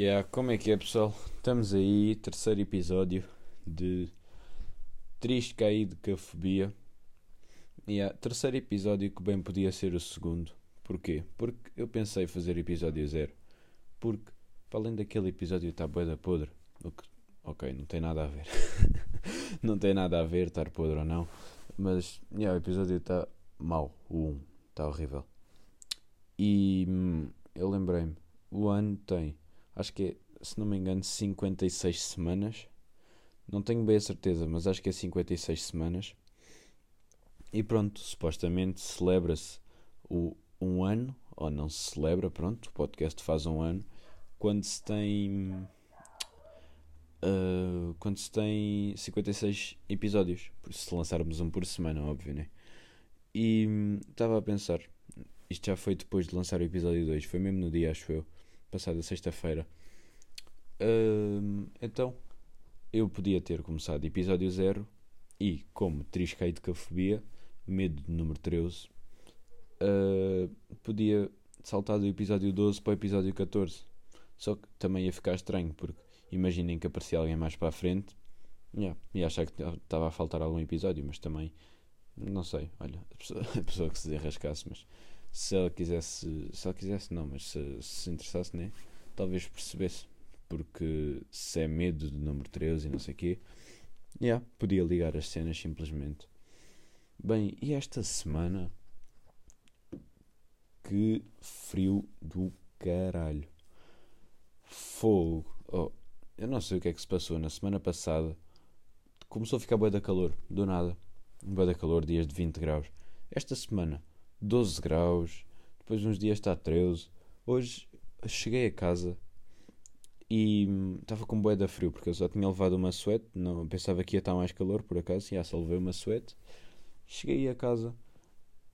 Yeah, como é que é pessoal? Estamos aí, terceiro episódio de Triste Caí de Cafobia. Yeah, terceiro episódio que bem podia ser o segundo. Porquê? Porque eu pensei fazer episódio zero. Porque, para além daquele episódio estar da podre, o que, ok, não tem nada a ver. não tem nada a ver estar podre ou não. Mas, yeah, o episódio está mau, o 1, está horrível. E hum, eu lembrei-me, o ano tem acho que é, se não me engano, 56 semanas. Não tenho bem a certeza, mas acho que é 56 semanas. E pronto, supostamente celebra-se um ano, ou não se celebra, pronto, o podcast faz um ano, quando se tem. Uh, quando se tem 56 episódios, se lançarmos um por semana, óbvio, né? E estava a pensar, isto já foi depois de lançar o episódio 2, foi mesmo no dia, acho eu passada sexta-feira. Então, eu podia ter começado episódio 0 e, como trisquei de cafobia, medo número 13, uh, podia saltar do episódio 12 para o episódio 14. Só que também ia ficar estranho, porque imaginem que aparecia alguém mais para a frente yeah, ia achar que estava a faltar algum episódio, mas também não sei, olha, a pessoa, a pessoa que se derrascasse, mas se ela quisesse, se ela quisesse não, mas se se, interessasse, né? Talvez percebesse, porque se é medo do número 13 e não sei o quê, yeah, podia ligar as cenas simplesmente. Bem, e esta semana que frio do caralho. Fogo. Oh, eu não sei o que é que se passou na semana passada. Começou a ficar boa da calor, do nada. Boa da calor, dias de 20 graus. Esta semana 12 graus, depois uns dias está 13. Hoje cheguei a casa e estava com bué da frio, porque eu só tinha levado uma suéte, não, pensava que ia estar mais calor por acaso, e só levei uma suéte. Cheguei a casa,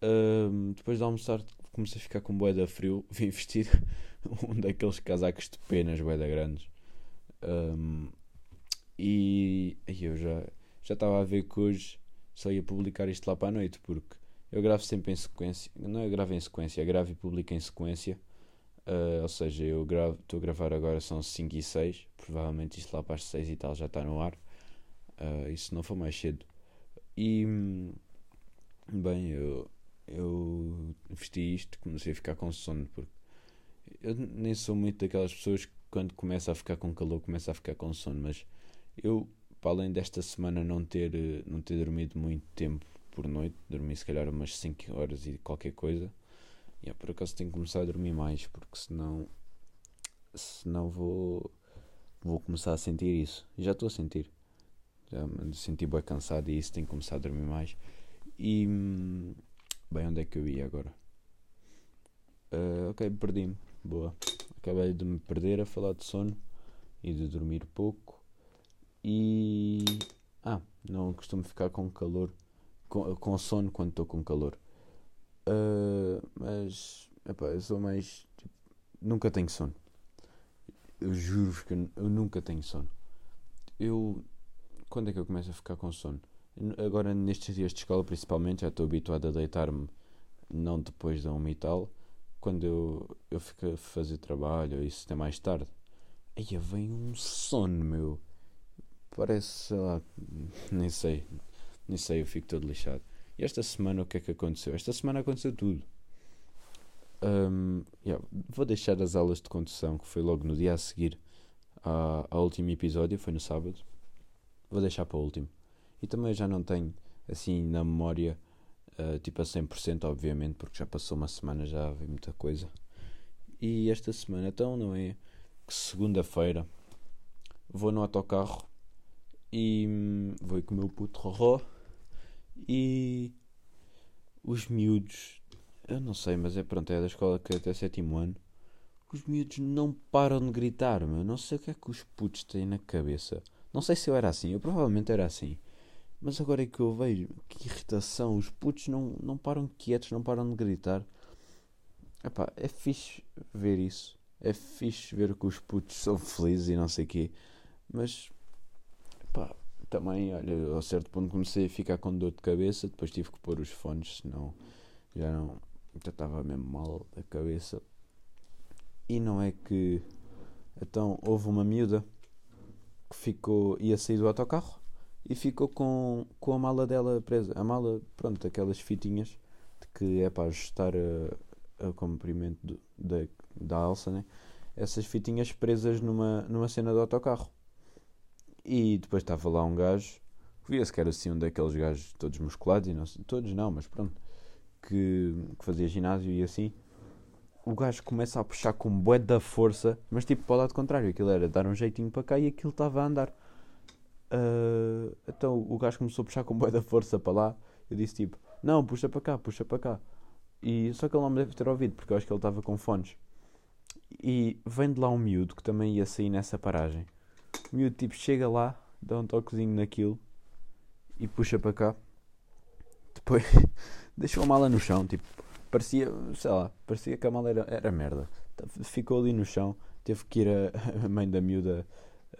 um, depois de almoçar comecei a ficar com bué da frio, vim vestir um daqueles casacos de penas bué da grandes. Um, e, e eu já já estava a ver que hoje só ia publicar isto lá para a noite, porque eu gravo sempre em sequência, não é gravo em sequência, é gravo e publico em sequência. Uh, ou seja, eu estou a gravar agora são 5 e 6, provavelmente isto lá para as 6 e tal já está no ar. Uh, se não for mais cedo. E bem, eu, eu vesti isto, comecei a ficar com sono, porque eu nem sou muito daquelas pessoas que quando começa a ficar com calor começa a ficar com sono, mas eu, para além desta semana não ter, não ter dormido muito tempo por noite, dormi se calhar umas 5 horas e qualquer coisa. E yeah, por acaso tenho que começar a dormir mais, porque senão, senão vou, vou começar a sentir isso. Já estou a sentir. Já me senti bem cansado e isso tenho que começar a dormir mais. E bem, onde é que eu ia agora? Uh, ok, perdi-me. Boa. Acabei de me perder a falar de sono e de dormir pouco. E. Ah, não costumo ficar com calor com, com sono quando estou com calor. Uh, mas epá, eu sou mais. Tipo, nunca tenho sono. Eu juro que eu, eu nunca tenho sono. Eu. Quando é que eu começo a ficar com sono? Agora, nestes dias de escola, principalmente, já estou habituado a deitar-me não depois da uma e tal. Quando eu, eu fico a fazer trabalho, isso até mais tarde. Aí vem um sono, meu. Parece, sei lá, nem sei. Nem sei, eu fico todo lixado. E esta semana o que é que aconteceu? Esta semana aconteceu tudo. Um, yeah, vou deixar as aulas de condução, que foi logo no dia a seguir ao último episódio, foi no sábado. Vou deixar para o último. E também já não tenho assim na memória, uh, tipo a 100%, obviamente, porque já passou uma semana, já vi muita coisa. E esta semana, então, não é? Que segunda-feira vou no autocarro e hum, vou com o meu puto Roró e os miúdos, eu não sei, mas é pronto, é da escola que até sétimo ano. Os miúdos não param de gritar, meu. Não sei o que é que os putos têm na cabeça. Não sei se eu era assim, eu provavelmente era assim. Mas agora é que eu vejo, que irritação. Os putos não, não param quietos, não param de gritar. Epá, é fixe ver isso. É fixe ver que os putos são felizes e não sei o quê. Mas, epá, também, olha, a certo ponto comecei a ficar com dor de cabeça, depois tive que pôr os fones, senão já não. Já estava mesmo mal da cabeça. E não é que. Então houve uma miúda que ficou, ia sair do autocarro e ficou com, com a mala dela presa. A mala, pronto, aquelas fitinhas de que é para ajustar a, a comprimento do, da, da alça, né? Essas fitinhas presas numa, numa cena do autocarro. E depois estava lá um gajo, via-se que era assim um daqueles gajos todos musculados, e não, todos não, mas pronto, que, que fazia ginásio e assim o gajo começa a puxar com bué da força, mas tipo para o lado contrário, aquilo era dar um jeitinho para cá e aquilo estava a andar. Uh, então o gajo começou a puxar com bué da força para lá. Eu disse tipo, não, puxa para cá, puxa para cá. E só que ele não me deve ter ouvido, porque eu acho que ele estava com fones. E vem de lá um miúdo que também ia sair nessa paragem. O miúdo tipo chega lá, dá um toquezinho naquilo e puxa para cá. Depois deixou a mala no chão, tipo, parecia, sei lá, parecia que a mala era, era merda. Ficou ali no chão, teve que ir a, a mãe da miúda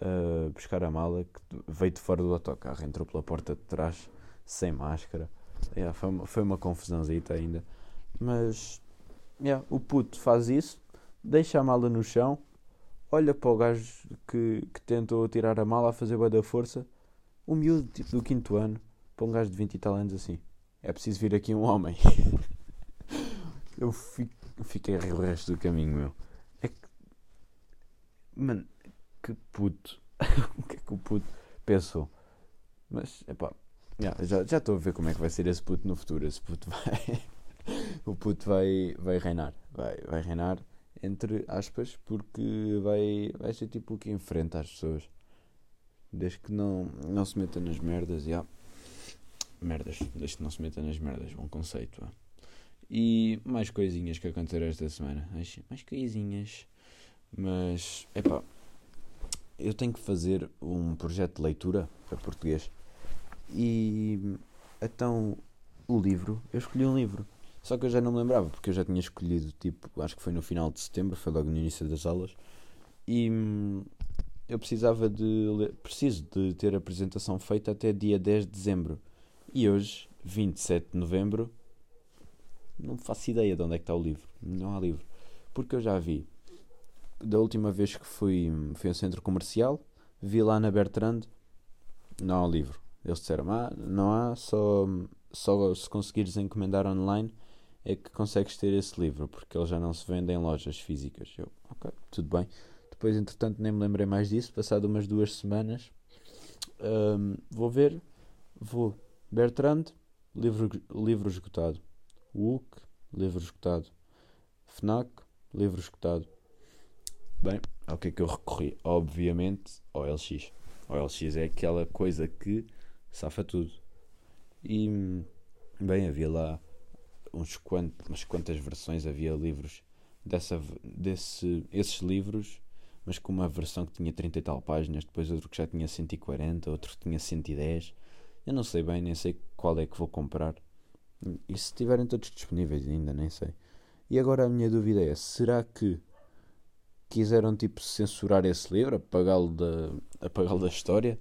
uh, buscar a mala, que veio de fora do autocarro, entrou pela porta de trás, sem máscara. Yeah, foi, uma, foi uma confusãozita ainda. Mas yeah, o puto faz isso, deixa a mala no chão, olha para o gajo que, que tentou tirar a mala a fazer boa da força. O miúdo tipo, do quinto ano, para um gajo de 20 e tal anos assim. É preciso vir aqui um homem. eu fico, fiquei o resto do caminho, meu. É que. Mano, que puto. o que é que o puto pensou? Mas, epá, yeah, já estou a ver como é que vai ser esse puto no futuro. Esse puto vai. o puto vai, vai reinar. Vai, vai reinar, entre aspas, porque vai, vai ser tipo o que enfrenta as pessoas. Desde que não, não se meta nas merdas, já. Merdas, desde que não se meta nas merdas, bom conceito. E mais coisinhas que aconteceram esta semana. Mais, mais coisinhas. Mas, epá, eu tenho que fazer um projeto de leitura para português. E então o livro, eu escolhi um livro. Só que eu já não me lembrava, porque eu já tinha escolhido, tipo, acho que foi no final de setembro, foi logo no início das aulas. E hum, eu precisava de. Ler, preciso de ter a apresentação feita até dia 10 de dezembro. E hoje, 27 de novembro, não faço ideia de onde é que está o livro. Não há livro. Porque eu já vi. Da última vez que fui, fui a um centro comercial, vi lá na Bertrand, não há livro. Eles disseram, ah, não há, só, só se conseguires encomendar online é que consegues ter esse livro, porque ele já não se vende em lojas físicas. Eu, ok, tudo bem. Depois, entretanto, nem me lembrei mais disso. Passado umas duas semanas, um, vou ver, vou. Bertrand, livro, livro esgotado. WUC, livro escutado. FNAC, livro escutado. Bem, ao que é que eu recorri? Obviamente ao LX. O LX é aquela coisa que safa tudo. E, bem, havia lá uns quantos, umas quantas versões, havia livros dessa, desse, esses livros, mas com uma versão que tinha 30 e tal páginas, depois outro que já tinha 140, outro que tinha 110. Eu não sei bem, nem sei qual é que vou comprar. E se estiverem todos disponíveis ainda, nem sei. E agora a minha dúvida é, será que quiseram tipo censurar esse livro, apagá-lo da, apagá da história?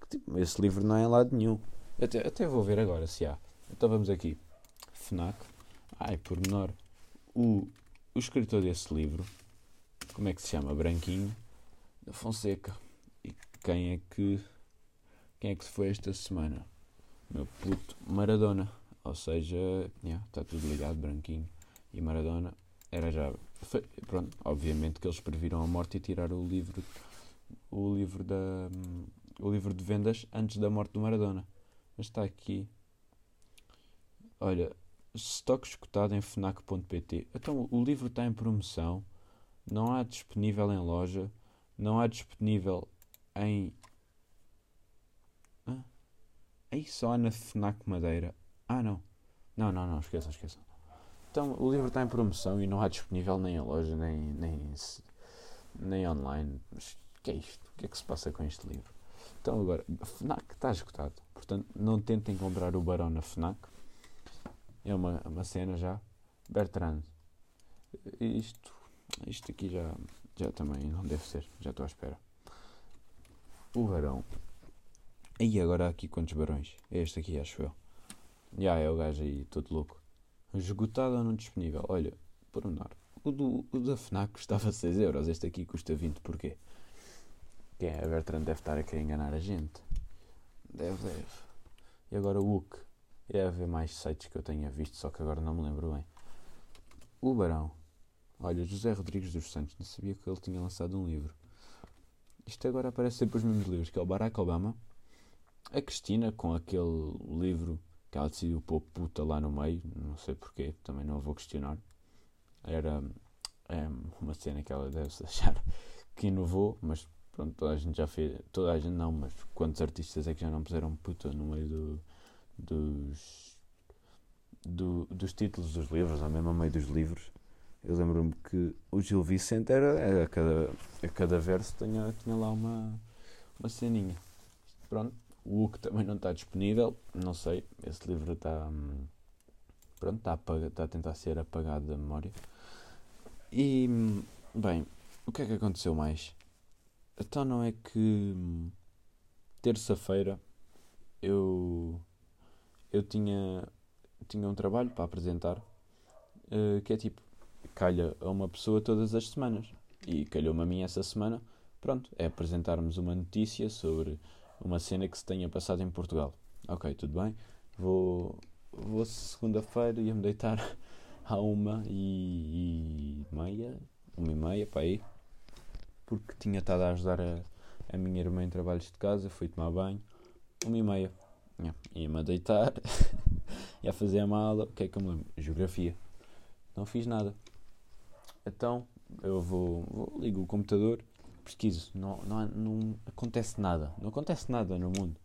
Que, tipo, esse livro não é em lado nenhum. Até, até vou ver agora se há. Então vamos aqui. FNAC. Ai, por menor. O, o escritor desse livro, como é que se chama? Branquinho. Da Fonseca. E quem é que. Quem é que foi esta semana? Meu puto Maradona. Ou seja, yeah, está tudo ligado, branquinho. E Maradona era já. Foi, pronto, obviamente que eles previram a morte e tiraram o livro, o livro da, o livro de vendas antes da morte do Maradona. Mas está aqui. Olha, estoque escutado em fnac.pt. Então o livro está em promoção, não há disponível em loja, não há disponível em. Ah, aí só há na Fnac Madeira. Ah, não. Não, não, não, esqueçam, esqueçam. Então, o livro está em promoção e não há disponível nem em loja, nem, nem, nem online. Mas o que é isto? O que é que se passa com este livro? Então, agora, FNAC está esgotado. Portanto, não tentem comprar o Barão na FNAC. É uma, uma cena já. Bertrand. Isto, isto aqui já, já também não deve ser. Já estou à espera. O Barão. E agora aqui quantos barões? É este aqui, acho eu. Já é o gajo aí, todo louco. Esgotado ou não disponível? Olha, por menor. o, do, o da FNAC custava 6 euros, este aqui custa 20, porquê? Quem é? A Bertrand deve estar a querer enganar a gente. Deve, deve. E agora o Deve haver mais sites que eu tenha visto, só que agora não me lembro bem. O Barão. Olha, José Rodrigues dos Santos. Não sabia que ele tinha lançado um livro. Isto agora aparece sempre os mesmos livros, que é o Barack Obama. A Cristina, com aquele livro que ela decidiu pôr puta lá no meio. Não sei porquê, também não a vou questionar. Era é, uma cena que ela deve achar que inovou, mas pronto, toda a gente já fez. Toda a gente não, mas quantos artistas é que já não puseram puta no meio do, dos, do, dos títulos dos livros, ou mesmo a meio dos livros? Eu lembro-me que o Gil Vicente era, a, cada, a cada verso tinha, tinha lá uma, uma ceninha. Pronto, o Hulk também não está disponível, não sei, esse livro está. Pronto, está a, está a tentar ser apagado da memória. E, bem, o que é que aconteceu mais? Então não é que terça-feira eu eu tinha tinha um trabalho para apresentar uh, que é tipo calha a uma pessoa todas as semanas. E calhou-me a mim essa semana, pronto, é apresentarmos uma notícia sobre uma cena que se tenha passado em Portugal. Ok, tudo bem. Vou, vou segunda-feira ia-me deitar à uma e, e, meia, uma e meia, para aí, porque tinha estado a ajudar a, a minha irmã em trabalhos de casa, fui tomar banho, uma e meia. Ia-me a deitar, ia fazer a mala, o que é que eu me lembro? Geografia. Não fiz nada. Então eu vou, vou ligo o computador, pesquiso, não, não, não acontece nada, não acontece nada no mundo.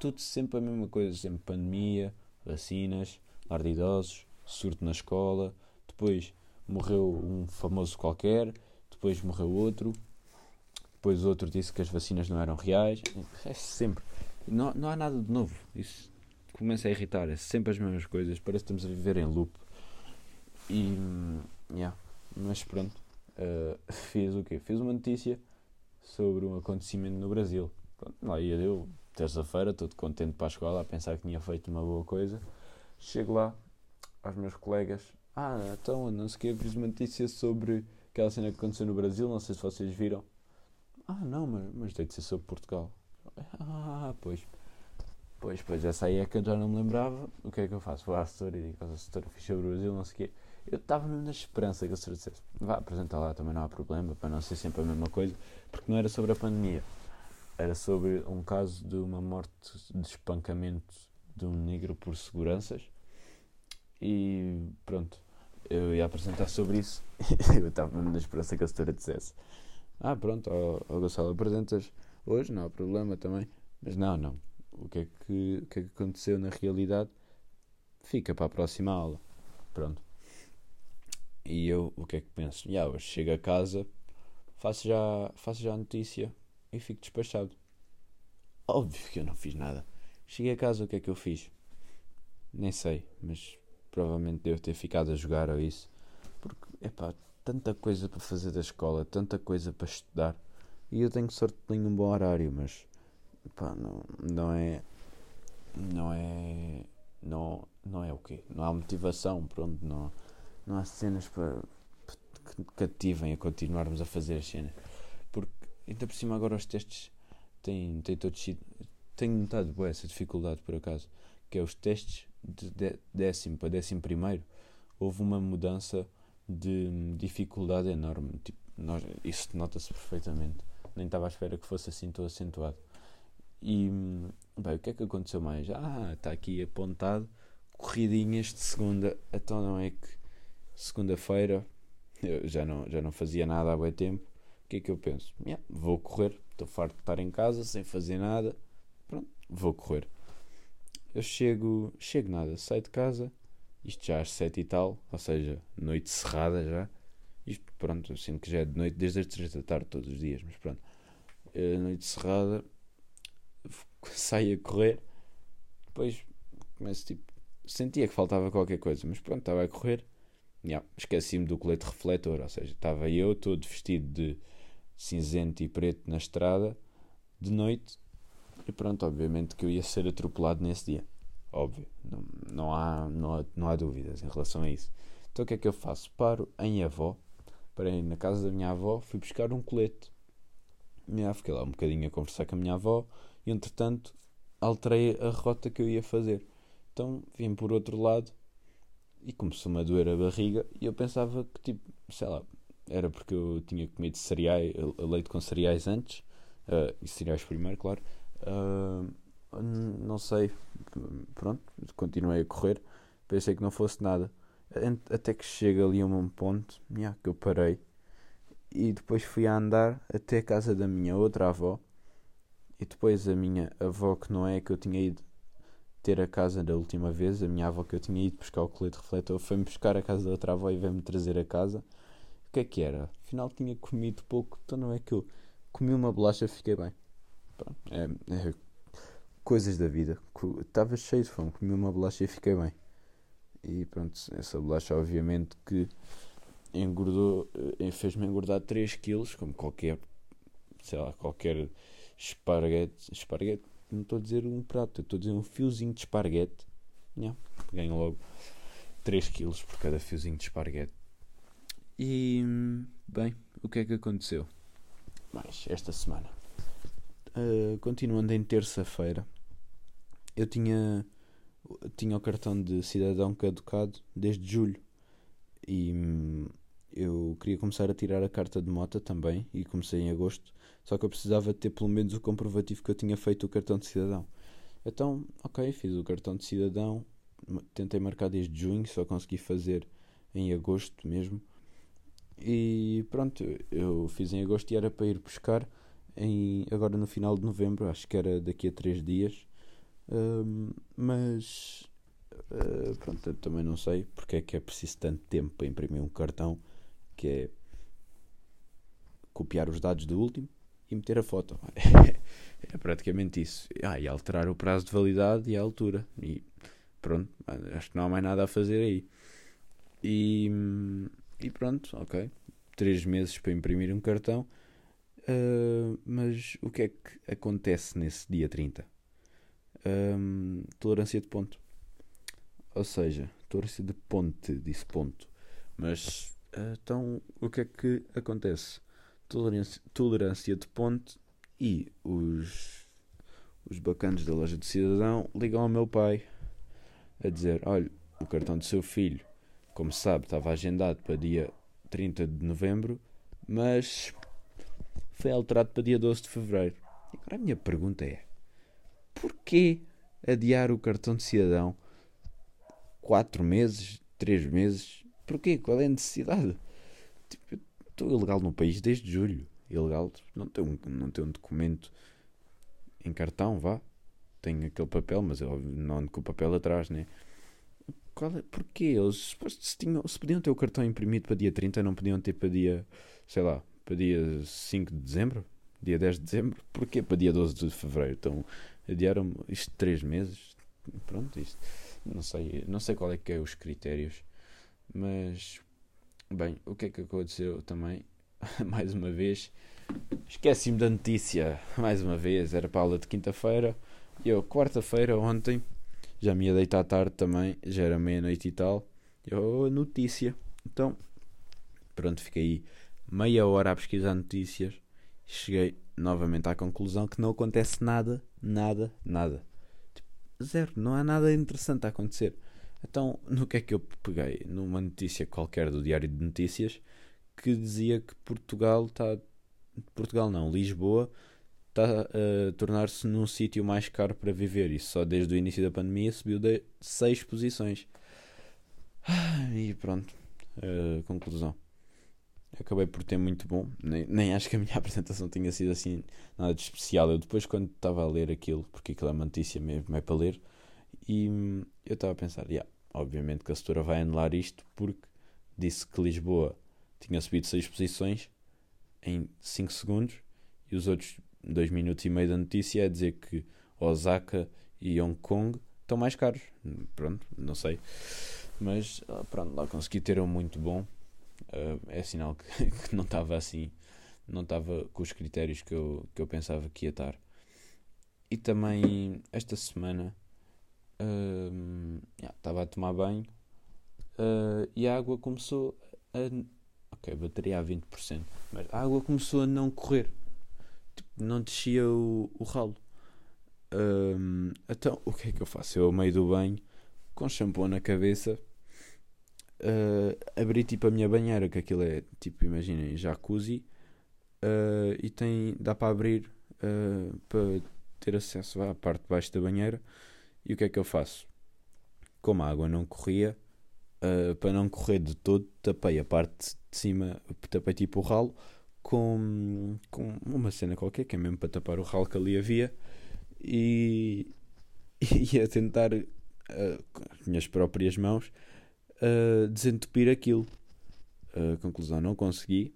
Tudo sempre a mesma coisa, sempre pandemia, vacinas, lar de idosos, surto na escola, depois morreu um famoso qualquer, depois morreu outro, depois outro disse que as vacinas não eram reais. É sempre. Não, não há nada de novo. Isso começa a irritar. É sempre as mesmas coisas. Parece que estamos a viver em loop. E. Yeah. Mas pronto, uh, fiz o quê? Fiz uma notícia sobre um acontecimento no Brasil. Lá ia eu, terça-feira, todo contente para a escola, a pensar que tinha feito uma boa coisa. Chego lá, aos meus colegas, ah, então, não sei o que, fiz uma notícia sobre aquela cena que aconteceu no Brasil, não sei se vocês viram. Ah, não, mas, mas deve ser sobre Portugal. Ah, pois. Pois, pois, essa aí é que eu já não me lembrava. O que é que eu faço? Vou à assessora e digo, a assessora fiz sobre o Brasil, não sei o quê. Eu estava mesmo na esperança que a senhora dissesse: vá apresentar lá, também não há problema, para não ser sempre a mesma coisa, porque não era sobre a pandemia, era sobre um caso de uma morte de espancamento de um negro por seguranças. E pronto, eu ia apresentar sobre isso. eu estava mesmo na esperança que a senhora dissesse: Ah, pronto, ó, ó Gonçalo, apresentas hoje, não há problema também. Mas não, não. O que, é que, o que é que aconteceu na realidade fica para a próxima aula. Pronto. E eu, o que é que penso? Já, hoje chego a casa, faço já, faço já a notícia e fico despachado. Óbvio que eu não fiz nada. Cheguei a casa, o que é que eu fiz? Nem sei, mas provavelmente devo ter ficado a jogar ou isso. Porque, epá, tanta coisa para fazer da escola, tanta coisa para estudar. E eu tenho sorte de ter um bom horário, mas, epá, não, não é. Não é. Não, não é o quê? Não há motivação, pronto, não não há cenas para, que cativem a continuarmos a fazer as cenas. Porque ainda por cima agora os testes têm, têm todos sido. Tenho notado boa, essa dificuldade por acaso. Que é os testes de décimo para décimo primeiro. Houve uma mudança de dificuldade enorme. Tipo, nós, isso nota-se perfeitamente. Nem estava à espera que fosse assim tão acentuado. E bem, o que é que aconteceu mais? Ah, está aqui apontado corridinhas de segunda. Então não é que segunda-feira, eu já não, já não fazia nada há bem tempo. O que é que eu penso? Yeah, vou correr, estou farto de estar em casa sem fazer nada. Pronto, vou correr. Eu chego, chego nada, saio de casa, isto já às sete e tal, ou seja, noite cerrada já. Isto, pronto, sinto que já é de noite desde as três da tarde, todos os dias, mas pronto. Uh, noite cerrada, saio a correr, depois começo tipo. Sentia que faltava qualquer coisa, mas pronto, estava a correr Yeah, Esqueci-me do colete refletor, ou seja, estava eu todo vestido de cinzento e preto na estrada de noite e pronto, obviamente que eu ia ser atropelado nesse dia. Óbvio, não, não, há, não, não há dúvidas em relação a isso. Então o que é que eu faço? Paro em Avó, parei na casa da minha avó, fui buscar um colete. Yeah, fiquei lá um bocadinho a conversar com a minha avó e entretanto alterei a rota que eu ia fazer. Então vim por outro lado e começou-me a doer a barriga e eu pensava que tipo, sei lá, era porque eu tinha comido cereais, leite com cereais antes, uh, e cereais primeiro, claro. Uh, não sei, pronto, continuei a correr, pensei que não fosse nada. Até que chega ali a um ponto yeah, que eu parei e depois fui a andar até a casa da minha outra avó e depois a minha avó que não é que eu tinha ido ter a casa da última vez, a minha avó que eu tinha ido buscar o colete refletor, foi-me buscar a casa da outra avó e veio-me trazer a casa. O que é que era? Afinal tinha comido pouco, então não é que eu comi uma bolacha fiquei bem. É, é, coisas da vida. Estava cheio de fome, comi uma bolacha e fiquei bem. E pronto, essa bolacha obviamente que engordou, eh, fez-me engordar 3 quilos, como qualquer, sei lá, qualquer esparguete, esparguete não estou a dizer um prato, estou a dizer um fiozinho de esparguete. Yeah, ganho logo 3 kg por cada fiozinho de esparguete. E, bem, o que é que aconteceu? Mais esta semana. Uh, continuando em terça-feira, eu tinha, tinha o cartão de cidadão caducado desde julho. E hum, eu queria começar a tirar a carta de moto também e comecei em agosto, só que eu precisava ter pelo menos o comprovativo que eu tinha feito o cartão de cidadão. Então, ok, fiz o cartão de cidadão, tentei marcar desde junho, só consegui fazer em agosto mesmo. E pronto, eu fiz em agosto e era para ir buscar em, agora no final de novembro, acho que era daqui a três dias. Mas uh, pronto, eu também não sei porque é que é preciso tanto tempo para imprimir um cartão que é copiar os dados do último e meter a foto. é praticamente isso. Ah, e alterar o prazo de validade e a altura. E pronto, acho que não há mais nada a fazer aí. E, e pronto, ok. Três meses para imprimir um cartão. Uh, mas o que é que acontece nesse dia 30? Tolerância de ponto. Ou seja, tolerância de ponte, disse ponto. Mas então, o que é que acontece? Tolerância, tolerância de ponte e os, os bacanos da loja de cidadão ligam ao meu pai a dizer: Olha, o cartão do seu filho, como sabe, estava agendado para dia 30 de novembro, mas foi alterado para dia 12 de fevereiro. E agora a minha pergunta é: porquê adiar o cartão de cidadão 4 meses, 3 meses Porquê? Qual é a necessidade? Tipo, estou ilegal no país desde julho. Ilegal, não tenho um, não tenho um documento em cartão, vá. Tenho aquele papel, mas eu não ando com o papel atrás, né? Qual é? Porquê? Eles se, tinham, se podiam ter o cartão imprimido para dia 30, não podiam ter para dia, sei lá, para dia 5 de dezembro? Dia 10 de dezembro? Porquê para dia 12 de fevereiro? Então adiaram isto 3 meses? Pronto, isto. Não sei, não sei qual é que é os critérios mas, bem, o que é que aconteceu também? mais uma vez, esqueci-me da notícia. Mais uma vez, era para aula de quinta-feira. E eu, quarta-feira, ontem, já me ia deitar tarde também, já era meia-noite e tal. Eu, notícia. Então, pronto, fiquei meia hora a pesquisar notícias. Cheguei novamente à conclusão que não acontece nada, nada, nada. Tipo, zero, não há nada interessante a acontecer. Então, no que é que eu peguei? Numa notícia qualquer do Diário de Notícias que dizia que Portugal está. Portugal não, Lisboa está a tornar-se num sítio mais caro para viver. E só desde o início da pandemia subiu de 6 posições. E pronto, uh, conclusão. Acabei por ter muito bom. Nem, nem acho que a minha apresentação tenha sido assim nada de especial. Eu depois, quando estava a ler aquilo, porque aquilo é uma notícia mesmo, é para ler, e hum, eu estava a pensar, yeah, Obviamente que a setora vai anular isto porque disse que Lisboa tinha subido 6 posições em 5 segundos e os outros 2 minutos e meio da notícia é dizer que Osaka e Hong Kong estão mais caros. Pronto, não sei. Mas ah, pronto, lá consegui ter um muito bom. Uh, é sinal que, que não estava assim, não estava com os critérios que eu, que eu pensava que ia estar. E também esta semana estava uh, a tomar banho uh, e a água começou a. ok, bateria a 20%, mas a água começou a não correr, tipo, não descia o, o ralo. Um, então, o que é que eu faço? Eu, ao meio do banho, com shampoo na cabeça, uh, abri tipo a minha banheira, que aquilo é tipo, imaginem, jacuzzi, uh, e tem, dá para abrir uh, para ter acesso à parte de baixo da banheira. E o que é que eu faço? Como a água não corria, para não correr de todo, tapei a parte de cima, tapei tipo o ralo com, com uma cena qualquer, que é mesmo para tapar o ralo que ali havia, e, e a tentar, uh, com as minhas próprias mãos, desentupir aquilo. Uh, conclusão, não consegui.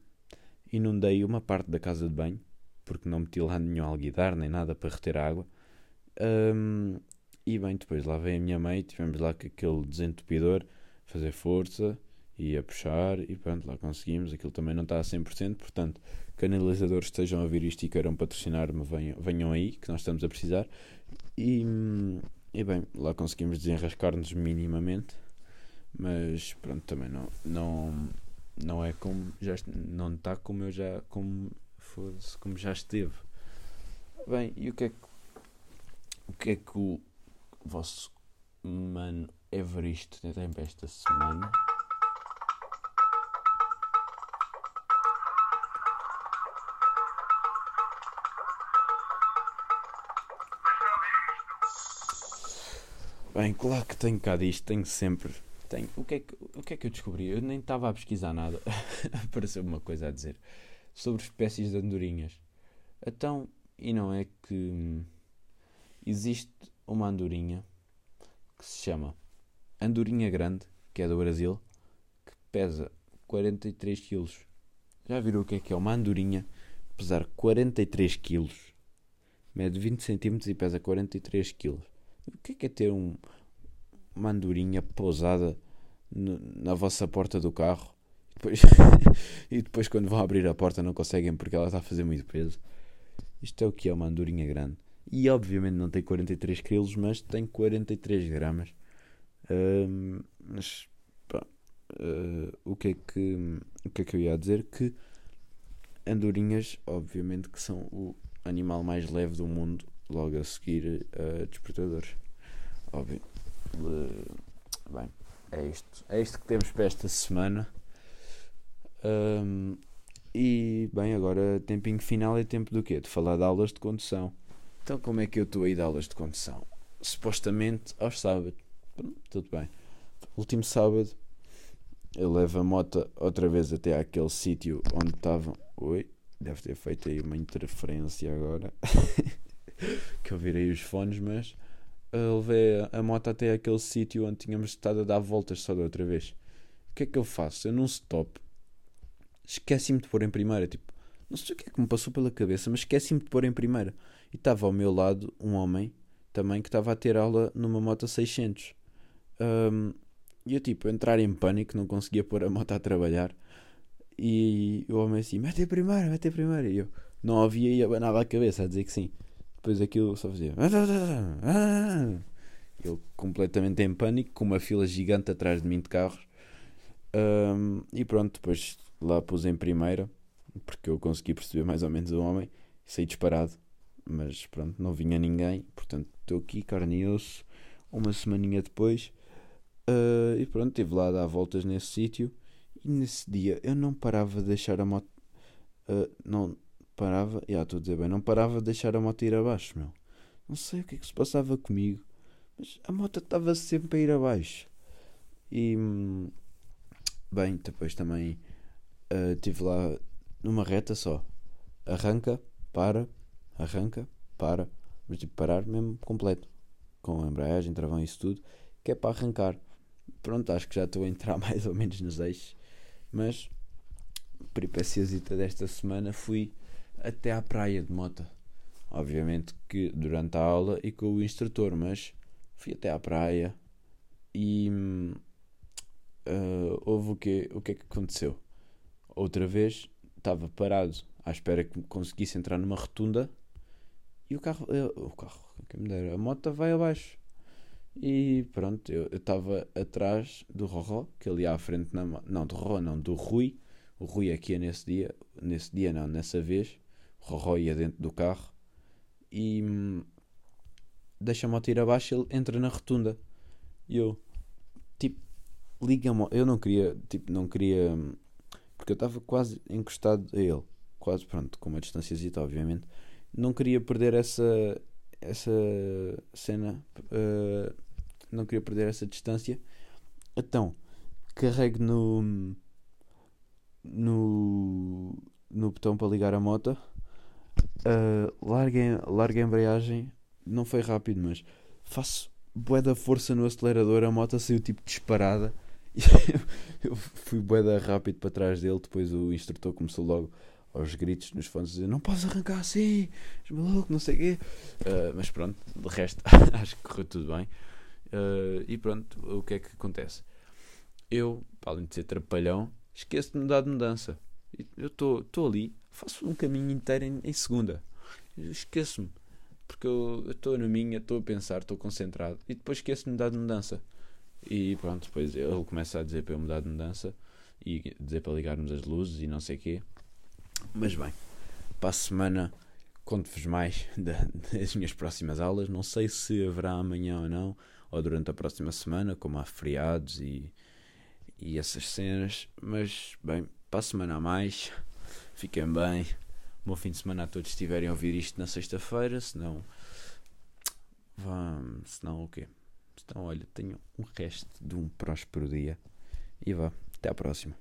Inundei uma parte da casa de banho, porque não meti lá nenhum alguidar nem nada para reter água. Um, e bem, depois lá veio a minha mãe, tivemos lá com aquele desentupidor, fazer força e a puxar, e pronto, lá conseguimos. Aquilo também não está a 100%, portanto, canalizadores estejam a ouvir isto e queiram patrocinar-me, venham, venham aí, que nós estamos a precisar. E, e bem, lá conseguimos desenrascar-nos minimamente, mas pronto, também não, não, não é como, já, não está como eu já, como, como já esteve. Bem, e o que é que, o que é que o vosso mano Everest tem para esta semana? Bem, claro que tenho cá disto, tenho sempre. Tenho. O, que é que, o que é que eu descobri? Eu nem estava a pesquisar nada. Apareceu uma coisa a dizer sobre espécies de andorinhas. Então, e não é que existe uma andorinha que se chama Andorinha Grande, que é do Brasil, que pesa 43 kg. Já viram o que é que é uma andorinha pesar 43 kg? Mede 20 cm e pesa 43 kg. O que é que é ter um, uma andorinha pousada no, na vossa porta do carro e depois, e depois quando vão abrir a porta não conseguem porque ela está a fazer muito peso? Isto é o que é uma andorinha grande. E obviamente não tem 43 kg, mas tem 43 gramas. Uh, mas pá, uh, o, que é que, o que é que eu ia dizer? Que andorinhas, obviamente, que são o animal mais leve do mundo logo a seguir a uh, despertadores. Óbvio. Bem, é isto. É isto que temos para esta semana. Um, e bem, agora tempinho final é tempo do quê? De falar de aulas de condução. Então como é que eu estou aí de aulas de condução? Supostamente aos sábados. Tudo bem. Último sábado eu levo a moto outra vez até aquele sítio onde estavam. Oi, deve ter feito aí uma interferência agora. que eu virei os fones, mas eu levei a moto até aquele sítio onde tínhamos estado a dar voltas só da outra vez. O que é que eu faço? Eu num stop esqueci-me de pôr em primeira. Tipo, não sei o que é que me passou pela cabeça, mas esqueci-me de pôr em primeira. E estava ao meu lado um homem também que estava a ter aula numa moto 600. Um, e eu, tipo, entrar em pânico, não conseguia pôr a moto a trabalhar. E o homem assim, mete em primeira, mete em primeira. E eu não ouvia e abanava a cabeça a dizer que sim. Depois aquilo só fazia. Eu completamente em pânico, com uma fila gigante atrás de mim de carros. Um, e pronto, depois lá pus em primeira, porque eu consegui perceber mais ou menos o homem. Saí disparado, mas pronto, não vinha ninguém. Portanto, estou aqui, carne e osso. Uma semaninha depois. Uh, e pronto, estive lá a dar voltas nesse sítio. E nesse dia eu não parava de deixar a moto. Uh, não, parava, já estou a dizer bem, não parava de deixar a moto ir abaixo, meu. Não sei o que é que se passava comigo, mas a moto estava sempre a ir abaixo. E bem, depois também uh, estive lá numa reta só. Arranca, para, arranca, para, mas tipo parar mesmo completo. Com embreagem, travão isso tudo, que é para arrancar. Pronto, acho que já estou a entrar mais ou menos nos eixos. Mas, peripeciasita desta semana, fui até à praia de moto. Obviamente que durante a aula e com o instrutor, mas fui até à praia e uh, houve o que, o que é que aconteceu? Outra vez estava parado à espera que conseguisse entrar numa rotunda e o carro, eu, o carro, quem me dera, a moto vai abaixo. E pronto, eu estava atrás do Roró, que ali à frente, na, não, do Roró, não, do Rui, O Rui aqui ia nesse dia, nesse dia não, nessa vez, o Roró ia dentro do carro e hum, deixa a moto ir abaixo ele entra na rotunda. E eu, tipo, liga a moto. Eu não queria, tipo, não queria. Hum, porque eu estava quase encostado a ele. Quase, pronto, com uma distância obviamente. Não queria perder essa, essa cena. Uh, não queria perder essa distância. Então, carrego no. no. no botão para ligar a moto. Uh, larguei, larguei a embreagem. Não foi rápido, mas faço bué da força no acelerador. A moto saiu tipo disparada. eu fui bué da rápido para trás dele. Depois o instrutor começou logo aos gritos nos fones dizer não podes arrancar assim, és maluco, não sei o quê. Uh, mas pronto, de resto acho que correu tudo bem. Uh, e pronto, o que é que acontece? Eu, para além de ser trapalhão, esqueço de mudar de mudança. Eu estou ali, faço um caminho inteiro em, em segunda. Esqueço-me. Porque eu estou na minha, estou a pensar, estou concentrado. E depois esqueço de mudar de mudança. E pronto, depois ele começa a dizer para eu mudar de mudança. E dizer para ligarmos as luzes e não sei o quê. Mas bem, para a semana conto-vos mais das minhas próximas aulas. Não sei se haverá amanhã ou não ou durante a próxima semana, como há feriados e, e essas cenas. Mas, bem, para a semana a mais, fiquem bem. Bom fim de semana a todos estiverem a ouvir isto na sexta-feira, senão. Vamos, senão o quê? Então, olha, tenham um resto de um próspero dia. E vá, até à próxima.